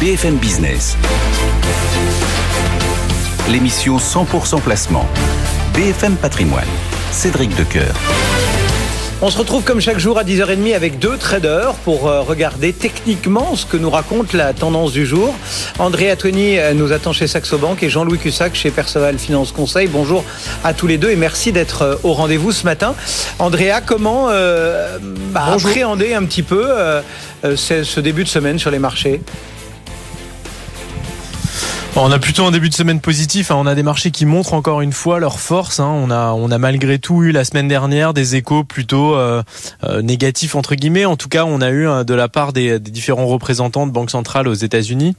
BFM Business. L'émission 100% placement. BFM Patrimoine. Cédric Decoeur. On se retrouve comme chaque jour à 10h30 avec deux traders pour euh, regarder techniquement ce que nous raconte la tendance du jour. André Atoni euh, nous attend chez Saxo Bank et Jean-Louis Cussac chez Perceval Finance Conseil. Bonjour à tous les deux et merci d'être euh, au rendez-vous ce matin. Andrea, comment euh, bah, appréhender un petit peu euh, ce début de semaine sur les marchés? On a plutôt un début de semaine positif. Hein. On a des marchés qui montrent encore une fois leur force. Hein. On a, on a malgré tout eu la semaine dernière des échos plutôt euh, euh, négatifs entre guillemets. En tout cas, on a eu euh, de la part des, des différents représentants de banques centrales aux États-Unis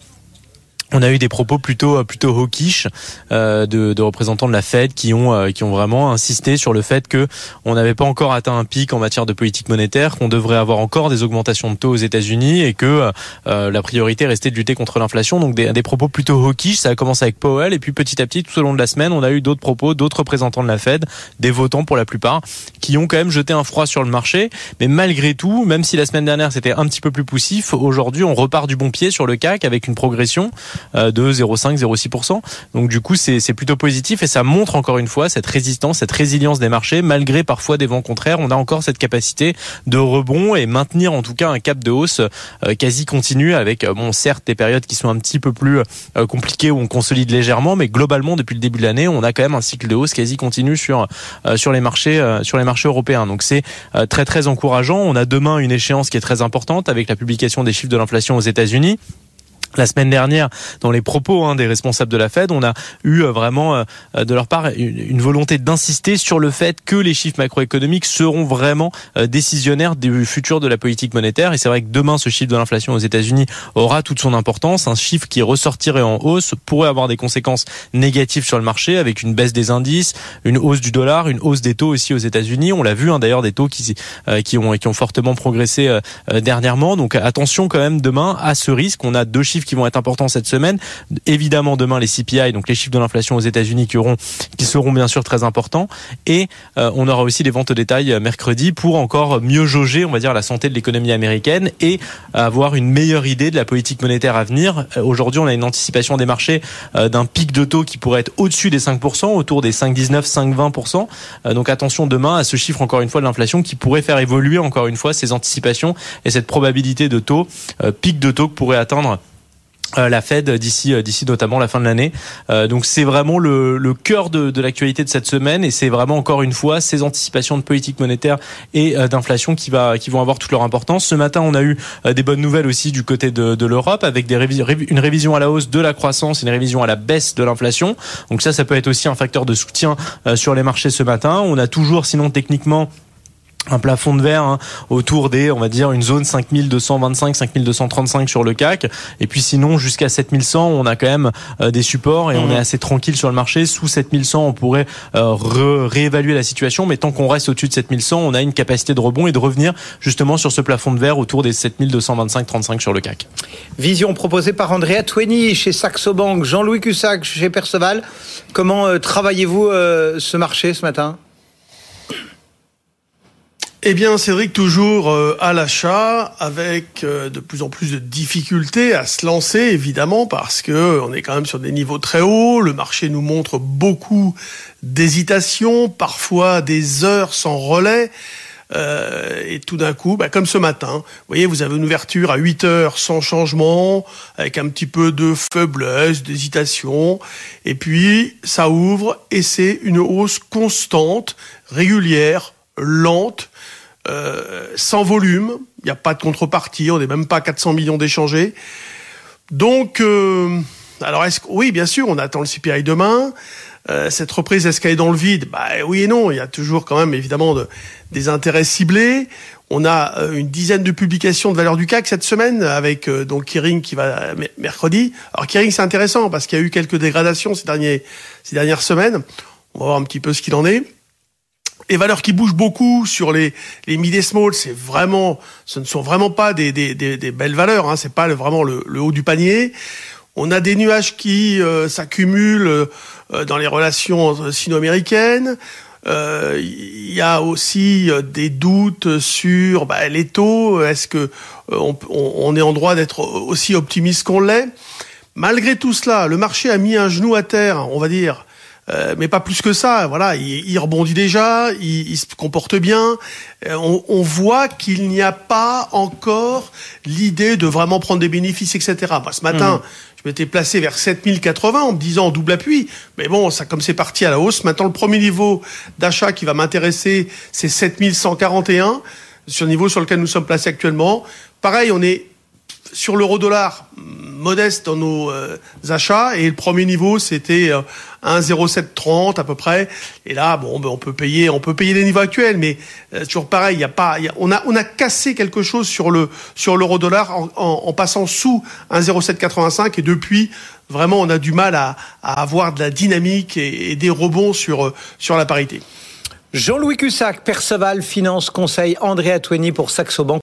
on a eu des propos plutôt euh, plutôt hawkish euh, de, de, représentants de la Fed qui ont euh, qui ont vraiment insisté sur le fait que on n'avait pas encore atteint un pic en matière de politique monétaire, qu'on devrait avoir encore des augmentations de taux aux États-Unis et que euh, la priorité restait de lutter contre l'inflation. Donc des, des, propos plutôt hawkish. Ça a commencé avec Powell et puis petit à petit tout au long de la semaine, on a eu d'autres propos, d'autres représentants de la Fed, des votants pour la plupart, qui ont quand même jeté un froid sur le marché. Mais malgré tout, même si la semaine dernière c'était un petit peu plus poussif, aujourd'hui on repart du bon pied sur le CAC avec une progression euh, de 0,5-0,6%. Donc du coup, c'est plutôt positif et ça montre encore une fois cette résistance, cette résilience des marchés, malgré parfois des vents contraires. On a encore cette capacité de rebond et maintenir en tout cas un cap de hausse euh, quasi continu avec, euh, bon, certes, des périodes qui sont un petit peu plus compliquées où on consolide légèrement, mais globalement, depuis le début de l'année, on a quand même un cycle de hausse quasi continu sur sur les marchés sur les marchés européens. Donc c'est très très encourageant. On a demain une échéance qui est très importante avec la publication des chiffres de l'inflation aux États-Unis. La semaine dernière, dans les propos hein, des responsables de la Fed, on a eu euh, vraiment euh, de leur part une, volonté d'insister sur le fait que les chiffres macroéconomiques seront vraiment euh, décisionnaires du futur de la politique monétaire. Et c'est vrai que demain, ce chiffre de l'inflation aux États-Unis aura toute son importance. Un chiffre qui ressortirait en hausse pourrait avoir des conséquences négatives sur le marché, avec une baisse des indices, une hausse du dollar, une hausse des taux aussi aux États-Unis. On l'a vu hein, d'ailleurs des taux qui qui ont qui ont fortement progressé dernièrement. Donc attention quand même demain à ce risque. On a deux chiffres qui vont être importants cette semaine. Évidemment, demain, les CPI, donc les chiffres de l'inflation aux États-Unis qui seront bien sûr très importants. Et euh, on aura aussi les ventes au détail euh, mercredi pour encore mieux jauger, on va dire, la santé de l'économie américaine et avoir une meilleure idée de la politique monétaire à venir. Euh, aujourd'hui, on a une anticipation des marchés d'un pic de taux qui pourrait être au-dessus des 5%, autour des 5,19, 5,20%. Donc attention demain à ce chiffre encore une fois de l'inflation qui pourrait faire évoluer encore une fois ces anticipations et cette probabilité de taux, pic de taux que pourrait atteindre la Fed d'ici euh, d'ici notamment la fin de l'année. Euh, donc c'est vraiment le, le cœur de, de l'actualité de cette semaine et c'est vraiment encore une fois ces anticipations de politique monétaire et d'inflation qui va qui vont avoir toute leur importance. Ce matin, on a eu des bonnes nouvelles aussi du côté de, de l'Europe avec des une révision à la hausse de la croissance, une révision à la baisse de l'inflation. Donc ça, ça peut être aussi un facteur de soutien sur les marchés ce matin. On a toujours, sinon techniquement un plafond de verre hein, autour des, on va dire, une zone 5225, 5235 sur le CAC. Et puis sinon, jusqu'à 7100, on a quand même euh, des supports et on mmh. est assez tranquille sur le marché. Sous 7100, on pourrait euh, réévaluer la situation. Mais tant qu'on reste au-dessus de 7100, on a une capacité de rebond et de revenir justement sur ce plafond de verre autour des 7225, 35 sur le CAC. Vision proposée par Andrea Twenny chez Saxo Bank, Jean-Louis Cussac chez Perceval. Comment euh, travaillez-vous ce marché ce matin? Eh bien, Cédric, toujours euh, à l'achat, avec euh, de plus en plus de difficultés à se lancer, évidemment, parce que on est quand même sur des niveaux très hauts. Le marché nous montre beaucoup d'hésitation, parfois des heures sans relais. Euh, et tout d'un coup, bah, comme ce matin, vous voyez, vous avez une ouverture à 8 heures sans changement, avec un petit peu de faiblesse, d'hésitation, et puis ça ouvre et c'est une hausse constante, régulière, lente, euh, sans volume, il n'y a pas de contrepartie, on n'est même pas à 400 millions d'échangés. Donc, euh, alors est-ce oui, bien sûr, on attend le CPI demain. Euh, cette reprise, est-ce qu'elle est dans le vide? Bah oui et non. Il y a toujours quand même évidemment de, des intérêts ciblés. On a une dizaine de publications de valeur du CAC cette semaine avec donc Kering qui va mercredi. Alors Kering c'est intéressant parce qu'il y a eu quelques dégradations ces derniers ces dernières semaines. On va voir un petit peu ce qu'il en est les valeurs qui bougent beaucoup sur les les mid et small, c'est vraiment, ce ne sont vraiment pas des des, des, des belles valeurs. Hein, c'est pas vraiment le, le, haut du panier. On a des nuages qui euh, s'accumulent euh, dans les relations sino-américaines. Euh, il y a aussi des doutes sur bah, les taux. Est-ce que on, on, est en droit d'être aussi optimiste qu'on l'est? Malgré tout cela, le marché a mis un genou à terre, on va dire, euh, mais pas plus que ça. Voilà, il, rebondit déjà, il, se comporte bien. Euh, on, voit qu'il n'y a pas encore l'idée de vraiment prendre des bénéfices, etc. Moi, ce matin, mmh. je m'étais placé vers 7080 en me disant double appui. Mais bon, ça comme c'est parti à la hausse. Maintenant, le premier niveau d'achat qui va m'intéresser, c'est 7141 sur le niveau sur lequel nous sommes placés actuellement. Pareil, on est sur l'euro-dollar modeste dans nos euh, achats et le premier niveau c'était 1,0730 euh, à peu près et là bon ben, on peut payer on peut payer les niveaux actuels mais euh, toujours pareil il y a pas on a on a cassé quelque chose sur le sur l'euro-dollar en, en, passant sous 1,0785 et depuis vraiment on a du mal à, à avoir de la dynamique et, des rebonds sur sur la parité. Jean-Louis Cussac, Perceval Finance Conseil, André Atoueni pour Saxo Bank.